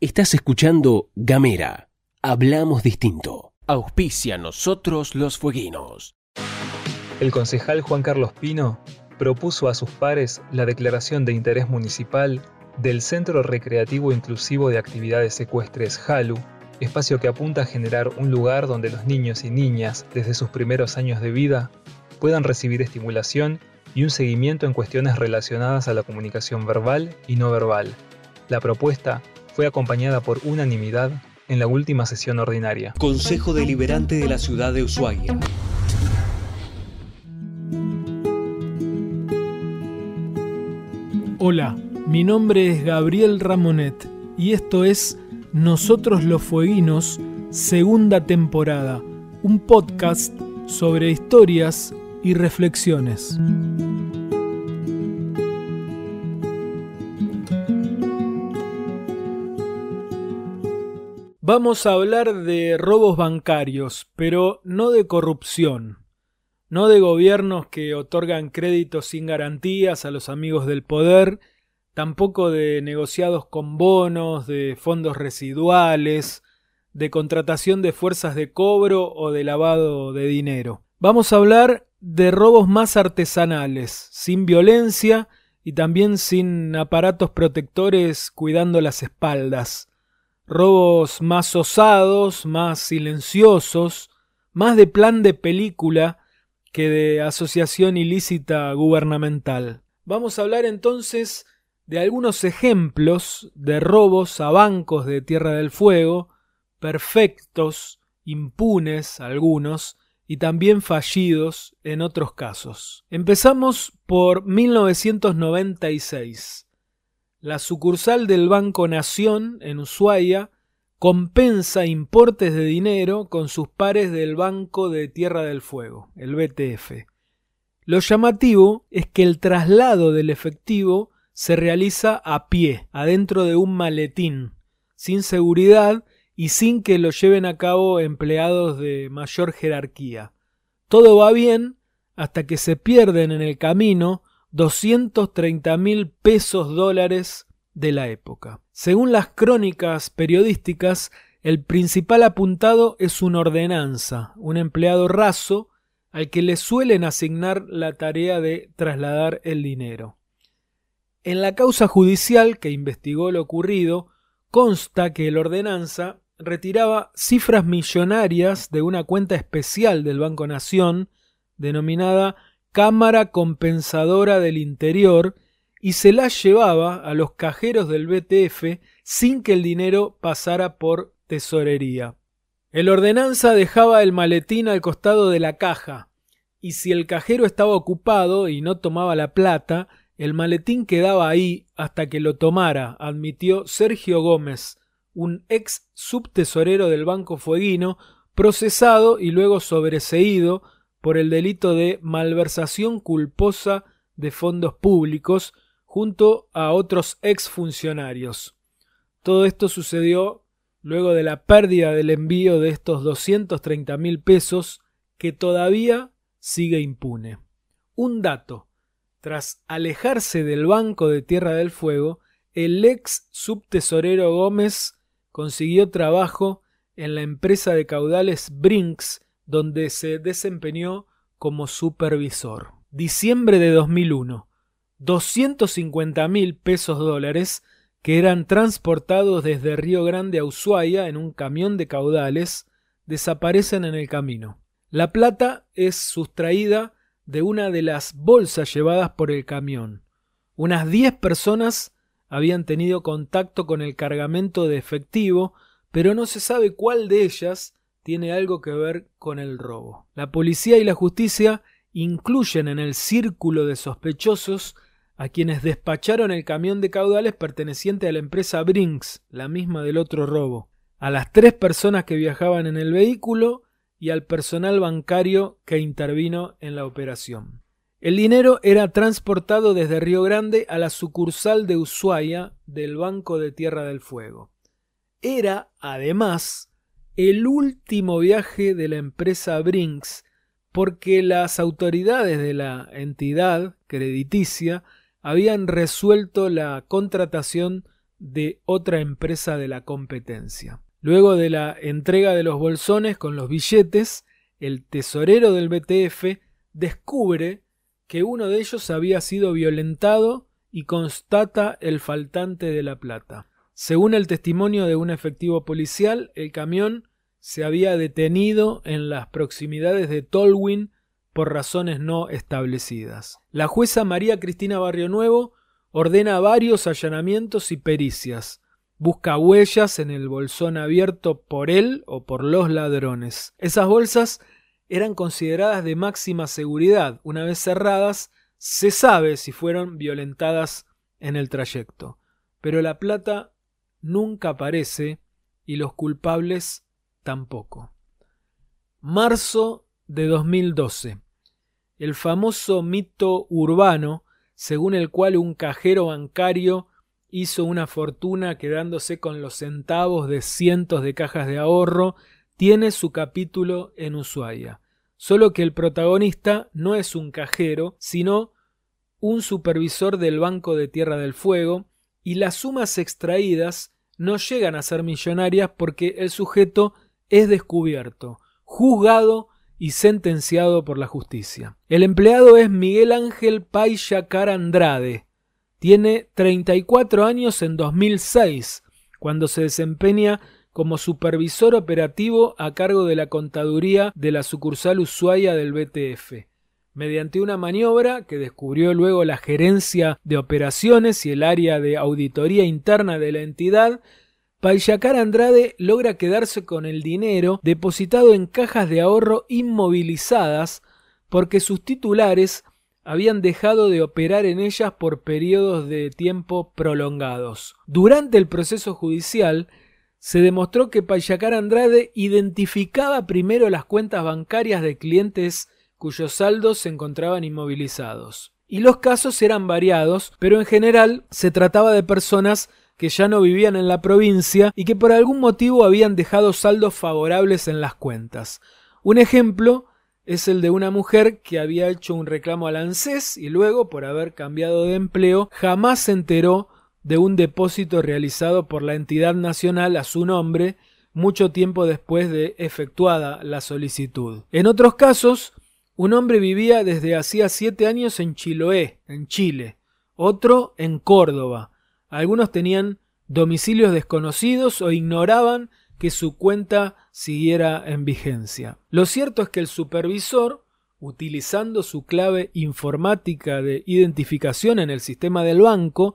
Estás escuchando Gamera. Hablamos distinto. Auspicia nosotros los fueguinos. El concejal Juan Carlos Pino propuso a sus pares la declaración de interés municipal del Centro Recreativo Inclusivo de Actividades Ecuestres JALU, espacio que apunta a generar un lugar donde los niños y niñas, desde sus primeros años de vida, puedan recibir estimulación y un seguimiento en cuestiones relacionadas a la comunicación verbal y no verbal. La propuesta fue acompañada por unanimidad en la última sesión ordinaria. Consejo Deliberante de la Ciudad de Ushuaia. Hola, mi nombre es Gabriel Ramonet y esto es Nosotros los Fueguinos, segunda temporada, un podcast sobre historias y reflexiones. Vamos a hablar de robos bancarios, pero no de corrupción, no de gobiernos que otorgan créditos sin garantías a los amigos del poder, tampoco de negociados con bonos, de fondos residuales, de contratación de fuerzas de cobro o de lavado de dinero. Vamos a hablar de robos más artesanales, sin violencia y también sin aparatos protectores cuidando las espaldas robos más osados, más silenciosos, más de plan de película que de asociación ilícita gubernamental. Vamos a hablar entonces de algunos ejemplos de robos a bancos de Tierra del Fuego, perfectos, impunes algunos, y también fallidos en otros casos. Empezamos por 1996 la sucursal del Banco Nación en Ushuaia compensa importes de dinero con sus pares del Banco de Tierra del Fuego, el BTF. Lo llamativo es que el traslado del efectivo se realiza a pie, adentro de un maletín, sin seguridad y sin que lo lleven a cabo empleados de mayor jerarquía. Todo va bien hasta que se pierden en el camino 230 mil pesos dólares de la época. Según las crónicas periodísticas, el principal apuntado es una ordenanza, un empleado raso al que le suelen asignar la tarea de trasladar el dinero. En la causa judicial que investigó lo ocurrido, consta que el ordenanza retiraba cifras millonarias de una cuenta especial del Banco Nación, denominada Cámara Compensadora del Interior y se la llevaba a los cajeros del BTF sin que el dinero pasara por tesorería. El ordenanza dejaba el maletín al costado de la caja, y si el cajero estaba ocupado y no tomaba la plata, el maletín quedaba ahí hasta que lo tomara, admitió Sergio Gómez, un ex subtesorero del Banco Fueguino, procesado y luego sobreseído por el delito de malversación culposa de fondos públicos junto a otros exfuncionarios. Todo esto sucedió luego de la pérdida del envío de estos 230 mil pesos que todavía sigue impune. Un dato. Tras alejarse del Banco de Tierra del Fuego, el ex subtesorero Gómez consiguió trabajo en la empresa de caudales Brinks donde se desempeñó como supervisor. Diciembre de 2001. 250 mil pesos dólares que eran transportados desde Río Grande a Ushuaia en un camión de caudales desaparecen en el camino. La plata es sustraída de una de las bolsas llevadas por el camión. Unas 10 personas habían tenido contacto con el cargamento de efectivo, pero no se sabe cuál de ellas tiene algo que ver con el robo. La policía y la justicia incluyen en el círculo de sospechosos a quienes despacharon el camión de caudales perteneciente a la empresa Brinks, la misma del otro robo, a las tres personas que viajaban en el vehículo y al personal bancario que intervino en la operación. El dinero era transportado desde Río Grande a la sucursal de Ushuaia del Banco de Tierra del Fuego. Era, además, el último viaje de la empresa Brinks porque las autoridades de la entidad crediticia habían resuelto la contratación de otra empresa de la competencia. Luego de la entrega de los bolsones con los billetes, el tesorero del BTF descubre que uno de ellos había sido violentado y constata el faltante de la plata. Según el testimonio de un efectivo policial, el camión se había detenido en las proximidades de Tolwyn por razones no establecidas. La jueza María Cristina Barrio Nuevo ordena varios allanamientos y pericias. Busca huellas en el bolsón abierto por él o por los ladrones. Esas bolsas eran consideradas de máxima seguridad. Una vez cerradas, se sabe si fueron violentadas en el trayecto. Pero la plata nunca aparece y los culpables tampoco. Marzo de 2012. El famoso mito urbano según el cual un cajero bancario hizo una fortuna quedándose con los centavos de cientos de cajas de ahorro, tiene su capítulo en Ushuaia. Solo que el protagonista no es un cajero, sino un supervisor del Banco de Tierra del Fuego, y las sumas extraídas no llegan a ser millonarias porque el sujeto es descubierto, juzgado y sentenciado por la justicia. El empleado es Miguel Ángel Paiyacar Andrade. Tiene 34 años en 2006, cuando se desempeña como supervisor operativo a cargo de la contaduría de la sucursal Ushuaia del BTF. Mediante una maniobra que descubrió luego la gerencia de operaciones y el área de auditoría interna de la entidad, Payacar Andrade logra quedarse con el dinero depositado en cajas de ahorro inmovilizadas porque sus titulares habían dejado de operar en ellas por periodos de tiempo prolongados. Durante el proceso judicial, se demostró que Payacar Andrade identificaba primero las cuentas bancarias de clientes cuyos saldos se encontraban inmovilizados. Y los casos eran variados, pero en general se trataba de personas que ya no vivían en la provincia y que por algún motivo habían dejado saldos favorables en las cuentas. Un ejemplo es el de una mujer que había hecho un reclamo al ANSES y luego, por haber cambiado de empleo, jamás se enteró de un depósito realizado por la entidad nacional a su nombre mucho tiempo después de efectuada la solicitud. En otros casos, un hombre vivía desde hacía siete años en Chiloé, en Chile, otro en Córdoba, algunos tenían domicilios desconocidos o ignoraban que su cuenta siguiera en vigencia. Lo cierto es que el supervisor, utilizando su clave informática de identificación en el sistema del banco,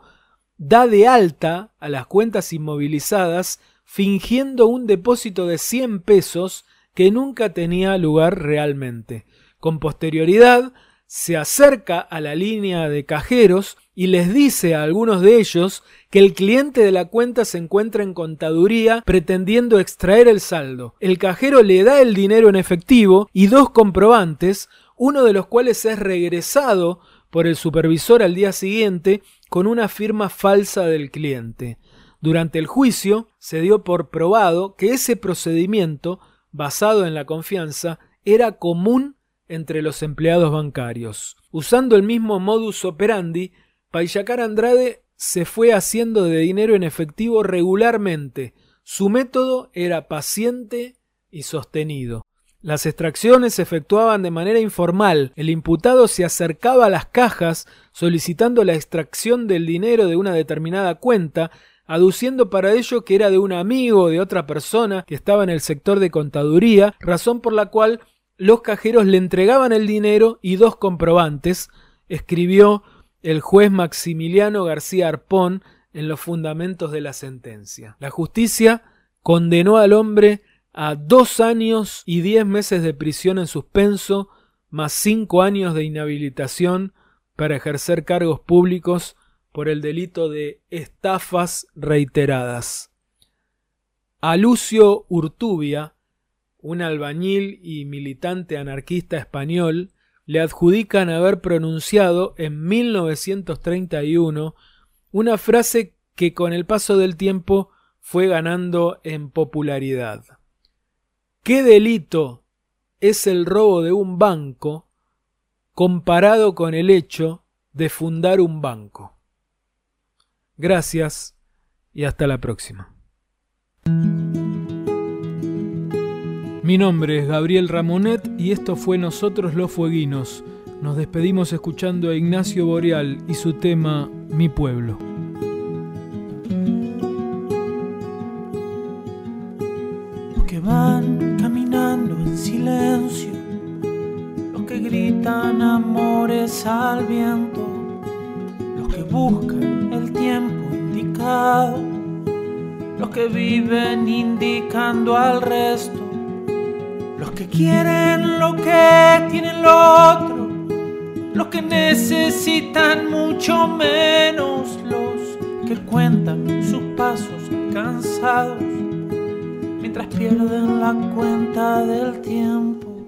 da de alta a las cuentas inmovilizadas fingiendo un depósito de 100 pesos que nunca tenía lugar realmente. Con posterioridad, se acerca a la línea de cajeros y les dice a algunos de ellos que el cliente de la cuenta se encuentra en contaduría pretendiendo extraer el saldo. El cajero le da el dinero en efectivo y dos comprobantes, uno de los cuales es regresado por el supervisor al día siguiente con una firma falsa del cliente. Durante el juicio se dio por probado que ese procedimiento, basado en la confianza, era común entre los empleados bancarios. Usando el mismo modus operandi, Payacar Andrade se fue haciendo de dinero en efectivo regularmente. Su método era paciente y sostenido. Las extracciones se efectuaban de manera informal. El imputado se acercaba a las cajas solicitando la extracción del dinero de una determinada cuenta, aduciendo para ello que era de un amigo o de otra persona que estaba en el sector de contaduría, razón por la cual los cajeros le entregaban el dinero y dos comprobantes, escribió el juez Maximiliano García Arpón en los fundamentos de la sentencia. La justicia condenó al hombre a dos años y diez meses de prisión en suspenso, más cinco años de inhabilitación para ejercer cargos públicos por el delito de estafas reiteradas. A Lucio Urtubia, un albañil y militante anarquista español, le adjudican haber pronunciado en 1931 una frase que con el paso del tiempo fue ganando en popularidad. ¿Qué delito es el robo de un banco comparado con el hecho de fundar un banco. Gracias y hasta la próxima. Mi nombre es Gabriel Ramonet y esto fue Nosotros los Fueguinos. Nos despedimos escuchando a Ignacio Boreal y su tema Mi pueblo. Los que van caminando en silencio, los que gritan amores al viento, los que buscan el tiempo indicado, los que viven indicando al resto, que quieren lo que tienen el otro los que necesitan mucho menos, los que cuentan sus pasos cansados mientras pierden la cuenta del tiempo.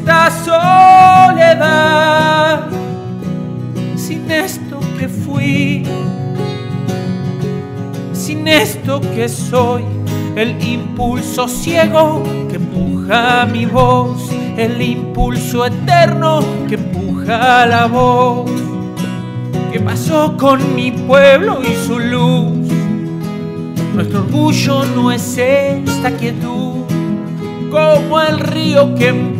esta soledad, sin esto que fui, sin esto que soy, el impulso ciego que empuja mi voz, el impulso eterno que empuja la voz. ¿Qué pasó con mi pueblo y su luz? Nuestro orgullo no es esta quietud, como el río que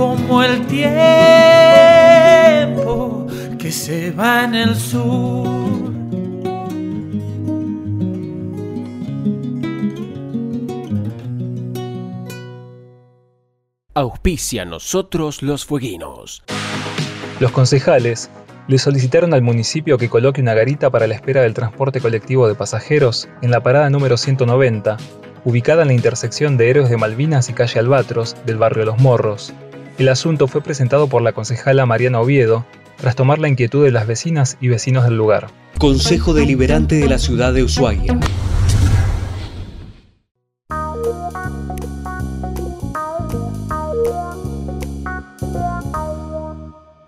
como el tiempo que se va en el sur. Auspicia nosotros los fueguinos. Los concejales le solicitaron al municipio que coloque una garita para la espera del transporte colectivo de pasajeros en la parada número 190 ubicada en la intersección de Héroes de Malvinas y calle Albatros del barrio Los Morros. El asunto fue presentado por la concejala Mariana Oviedo, tras tomar la inquietud de las vecinas y vecinos del lugar. Consejo Deliberante de la Ciudad de Ushuaia.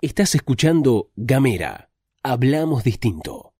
Estás escuchando Gamera. Hablamos distinto.